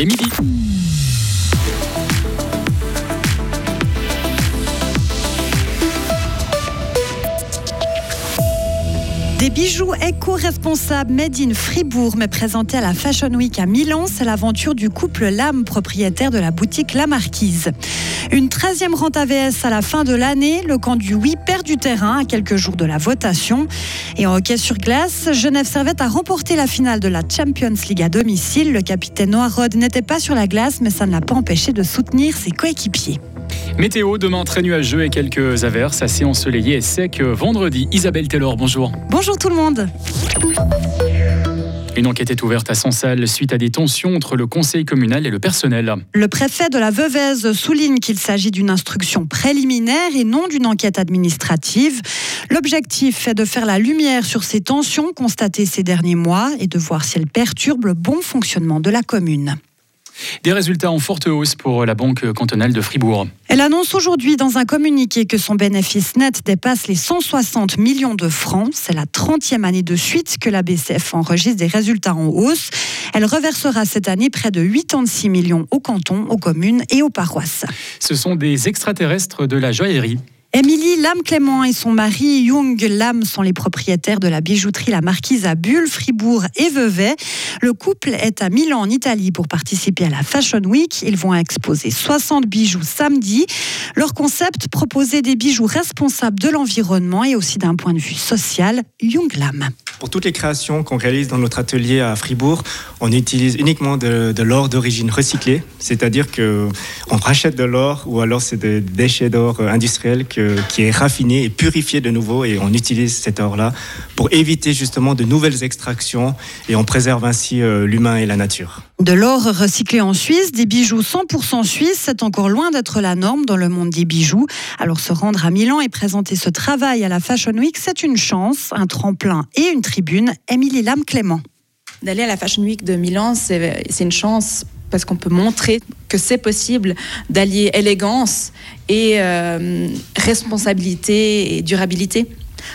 il est midi. Des bijoux éco-responsables made in Fribourg, mais présentés à la Fashion Week à Milan, c'est l'aventure du couple Lame, propriétaire de la boutique La Marquise. Une 13e rente AVS à la fin de l'année, le camp du oui perd du terrain à quelques jours de la votation. Et en hockey sur glace, Genève Servette a remporté la finale de la Champions League à domicile. Le capitaine Noah Rod n'était pas sur la glace, mais ça ne l'a pas empêché de soutenir ses coéquipiers. Météo, demain très nuageux et quelques averses, assez ensoleillé et sec vendredi. Isabelle Taylor, bonjour. Bonjour tout le monde. Une enquête est ouverte à Sansal suite à des tensions entre le conseil communal et le personnel. Le préfet de la Veuvez souligne qu'il s'agit d'une instruction préliminaire et non d'une enquête administrative. L'objectif est de faire la lumière sur ces tensions constatées ces derniers mois et de voir si elles perturbent le bon fonctionnement de la commune. Des résultats en forte hausse pour la Banque cantonale de Fribourg. Elle annonce aujourd'hui dans un communiqué que son bénéfice net dépasse les 160 millions de francs. C'est la 30e année de suite que la BCF enregistre des résultats en hausse. Elle reversera cette année près de 86 millions aux cantons, aux communes et aux paroisses. Ce sont des extraterrestres de la joaillerie. Émilie Lame-Clément et son mari Jung Lame sont les propriétaires de la bijouterie La Marquise à Bulle, Fribourg et Vevey. Le couple est à Milan en Italie pour participer à la Fashion Week. Ils vont exposer 60 bijoux samedi. Leur concept, proposer des bijoux responsables de l'environnement et aussi d'un point de vue social. Jung Lame. Pour toutes les créations qu'on réalise dans notre atelier à Fribourg, on utilise uniquement de, l'or d'origine recyclée, c'est-à-dire que on rachète de l'or ou alors c'est des déchets d'or industriels qui est raffiné et purifié de nouveau et on utilise cet or-là pour éviter justement de nouvelles extractions et on préserve ainsi euh, l'humain et la nature. De l'or recyclé en Suisse, des bijoux 100% suisses, c'est encore loin d'être la norme dans le monde des bijoux. Alors se rendre à Milan et présenter ce travail à la Fashion Week, c'est une chance, un tremplin et une tribune. Émilie Lame Clément. D'aller à la Fashion Week de Milan, c'est une chance parce qu'on peut montrer que c'est possible d'allier élégance et euh, responsabilité et durabilité.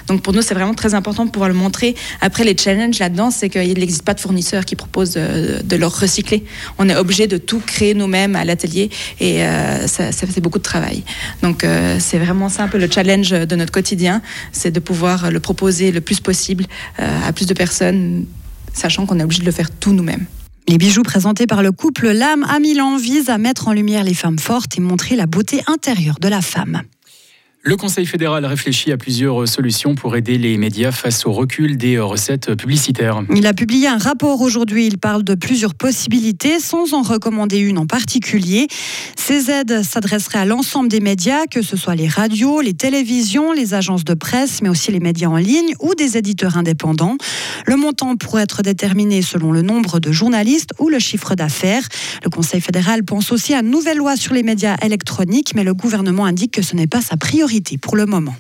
Donc pour nous, c'est vraiment très important de pouvoir le montrer. Après, les challenges là-dedans, c'est qu'il n'existe pas de fournisseur qui propose de, de leur recycler. On est obligé de tout créer nous-mêmes à l'atelier et euh, ça, ça, fait beaucoup de travail. Donc euh, c'est vraiment ça un peu le challenge de notre quotidien, c'est de pouvoir le proposer le plus possible à plus de personnes, sachant qu'on est obligé de le faire tout nous-mêmes. Les bijoux présentés par le couple Lame à Milan visent à mettre en lumière les femmes fortes et montrer la beauté intérieure de la femme. Le Conseil fédéral réfléchit à plusieurs solutions pour aider les médias face au recul des recettes publicitaires. Il a publié un rapport aujourd'hui. Il parle de plusieurs possibilités sans en recommander une en particulier. Ces aides s'adresseraient à l'ensemble des médias, que ce soit les radios, les télévisions, les agences de presse, mais aussi les médias en ligne ou des éditeurs indépendants. Le montant pourrait être déterminé selon le nombre de journalistes ou le chiffre d'affaires. Le Conseil fédéral pense aussi à une nouvelle loi sur les médias électroniques, mais le gouvernement indique que ce n'est pas sa priorité pour le moment.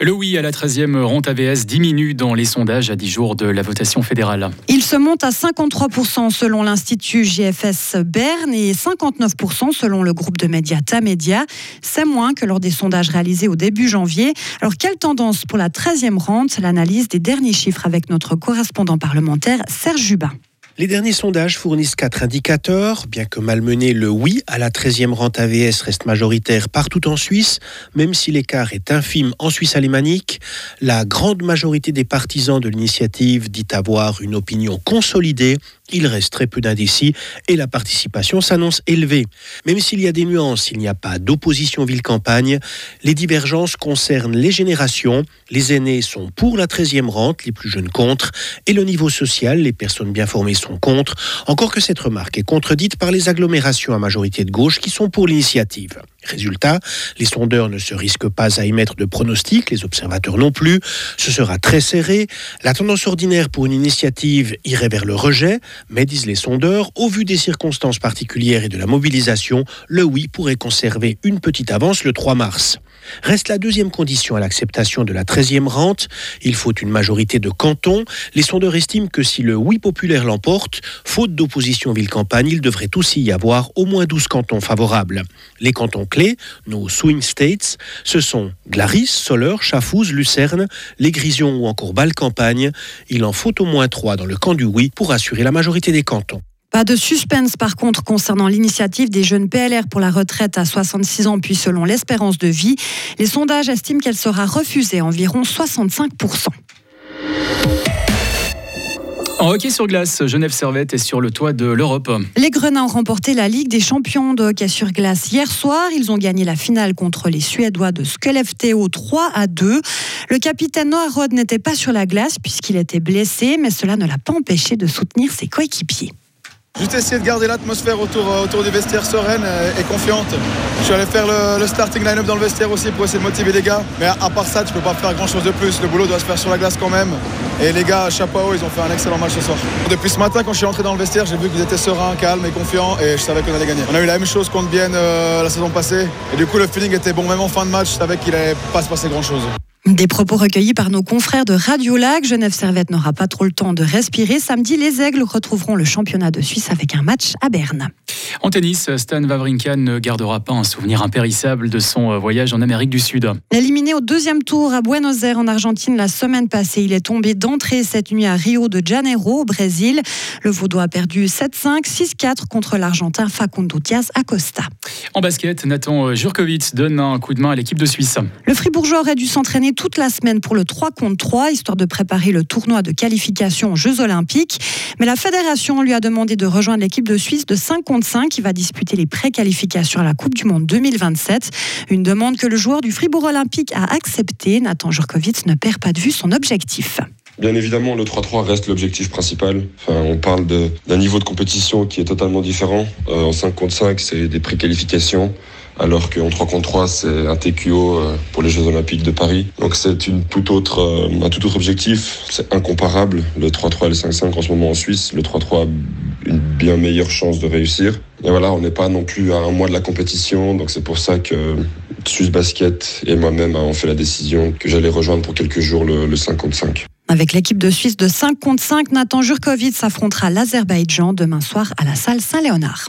Le oui à la 13e rente AVS diminue dans les sondages à 10 jours de la votation fédérale. Il se monte à 53% selon l'Institut GFS Berne et 59% selon le groupe de médias Tamedia. C'est moins que lors des sondages réalisés au début janvier. Alors, quelle tendance pour la 13e rente? L'analyse des derniers chiffres avec notre correspondant parlementaire Serge Jubin. Les derniers sondages fournissent quatre indicateurs. Bien que malmené, le oui à la 13e rente AVS reste majoritaire partout en Suisse, même si l'écart est infime en Suisse alémanique. La grande majorité des partisans de l'initiative dit avoir une opinion consolidée. Il reste très peu d'indécis et la participation s'annonce élevée. Même s'il y a des nuances, il n'y a pas d'opposition ville-campagne. Les divergences concernent les générations. Les aînés sont pour la 13e rente, les plus jeunes contre, et le niveau social, les personnes bien formées sont contre, encore que cette remarque est contredite par les agglomérations à majorité de gauche qui sont pour l'initiative. Résultat, les sondeurs ne se risquent pas à émettre de pronostics, les observateurs non plus. Ce sera très serré. La tendance ordinaire pour une initiative irait vers le rejet, mais disent les sondeurs, au vu des circonstances particulières et de la mobilisation, le oui pourrait conserver une petite avance le 3 mars. Reste la deuxième condition à l'acceptation de la 13e rente. Il faut une majorité de cantons. Les sondeurs estiment que si le oui populaire l'emporte, faute d'opposition ville-campagne, il devrait aussi y avoir au moins 12 cantons favorables. Les cantons clés, nos swing states, ce sont Glaris, Soleure, Chafouz, Lucerne, les ou encore Bâle-Campagne. Il en faut au moins trois dans le camp du oui pour assurer la majorité des cantons. Pas de suspense par contre concernant l'initiative des jeunes PLR pour la retraite à 66 ans puis selon l'espérance de vie. Les sondages estiment qu'elle sera refusée environ 65%. En hockey sur glace, Genève Servette est sur le toit de l'Europe. Les Grenats ont remporté la Ligue des champions de hockey sur glace hier soir. Ils ont gagné la finale contre les Suédois de Skellefteå 3 à 2. Le capitaine Noah Rod n'était pas sur la glace puisqu'il était blessé, mais cela ne l'a pas empêché de soutenir ses coéquipiers. Juste essayer de garder l'atmosphère autour, euh, autour du vestiaire sereine et, confiante. Je suis allé faire le, starting line-up dans le vestiaire aussi pour essayer de motiver les gars. Mais à, part ça, tu peux pas faire grand chose de plus. Le boulot doit se faire sur la glace quand même. Et les gars, chapeau, ils ont fait un excellent match ce soir. Depuis ce matin, quand je suis entré dans le vestiaire, j'ai vu qu'ils étaient sereins, calmes et confiants et je savais qu'on allait gagner. On a eu la même chose contre Bienne euh, la saison passée. Et du coup, le feeling était bon, même en fin de match, je savais qu'il allait pas se passer grand chose. Des propos recueillis par nos confrères de Radio Lac. Genève Servette n'aura pas trop le temps de respirer. Samedi, les Aigles retrouveront le championnat de Suisse avec un match à Berne. En tennis, Stan Wawrinka ne gardera pas un souvenir impérissable de son euh, voyage en Amérique du Sud. Éliminé au deuxième tour à Buenos Aires en Argentine la semaine passée, il est tombé d'entrée cette nuit à Rio de Janeiro au Brésil. Le Vaudois a perdu 7-5, 6-4 contre l'Argentin Facundo Diaz Acosta. En basket, Nathan Jurkovic donne un coup de main à l'équipe de Suisse. Le Fribourgeois aurait dû s'entraîner toute la semaine pour le 3 contre 3, histoire de préparer le tournoi de qualification aux Jeux Olympiques. Mais la fédération lui a demandé de rejoindre l'équipe de Suisse de 5 contre 5 qui va disputer les préqualifications à la Coupe du Monde 2027. Une demande que le joueur du Fribourg Olympique a acceptée. Nathan Jurkovic ne perd pas de vue son objectif. Bien évidemment, le 3-3 reste l'objectif principal. On parle d'un niveau de compétition qui est totalement différent. Euh, en 5 contre 5, c'est des préqualifications alors qu'en 3 contre 3, c'est un TQO euh, pour les Jeux Olympiques de Paris. Donc c'est euh, un tout autre objectif. C'est incomparable. Le 3-3 et le 5-5 en ce moment en Suisse. Le 3-3 a une bien meilleure chance de réussir. Et voilà, on n'est pas non plus à un mois de la compétition. Donc c'est pour ça que Suisse Basket et moi-même avons fait la décision que j'allais rejoindre pour quelques jours le, le 5 contre 5. Avec l'équipe de Suisse de 5 contre 5, Nathan Jurkovic s'affrontera l'Azerbaïdjan demain soir à la salle Saint-Léonard.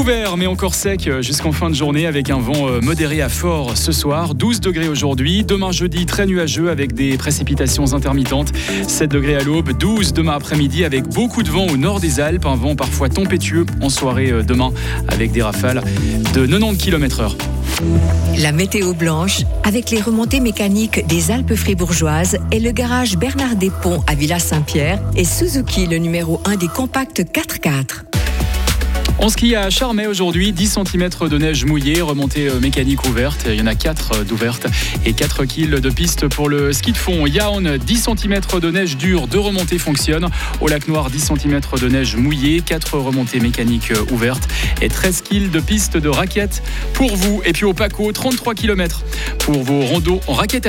Couvert mais encore sec jusqu'en fin de journée avec un vent euh, modéré à fort ce soir. 12 degrés aujourd'hui. Demain jeudi très nuageux avec des précipitations intermittentes. 7 degrés à l'aube, 12 demain après-midi avec beaucoup de vent au nord des Alpes. Un vent parfois tempétueux en soirée euh, demain avec des rafales de 90 km/h. La météo blanche, avec les remontées mécaniques des Alpes fribourgeoises et le garage Bernard Ponts à Villa Saint-Pierre et Suzuki, le numéro 1 des compacts 4x4. On ski à Charmey aujourd'hui, 10 cm de neige mouillée, remontée euh, mécanique ouverte. Il y en a 4 euh, d'ouvertes et 4 kills de piste pour le ski de fond. Yaon, 10 cm de neige dure, 2 remontées fonctionnent. Au lac Noir, 10 cm de neige mouillée, 4 remontées mécaniques euh, ouvertes et 13 kills de piste de raquettes pour vous. Et puis au Paco, 33 km pour vos rondeaux en raquette à neige.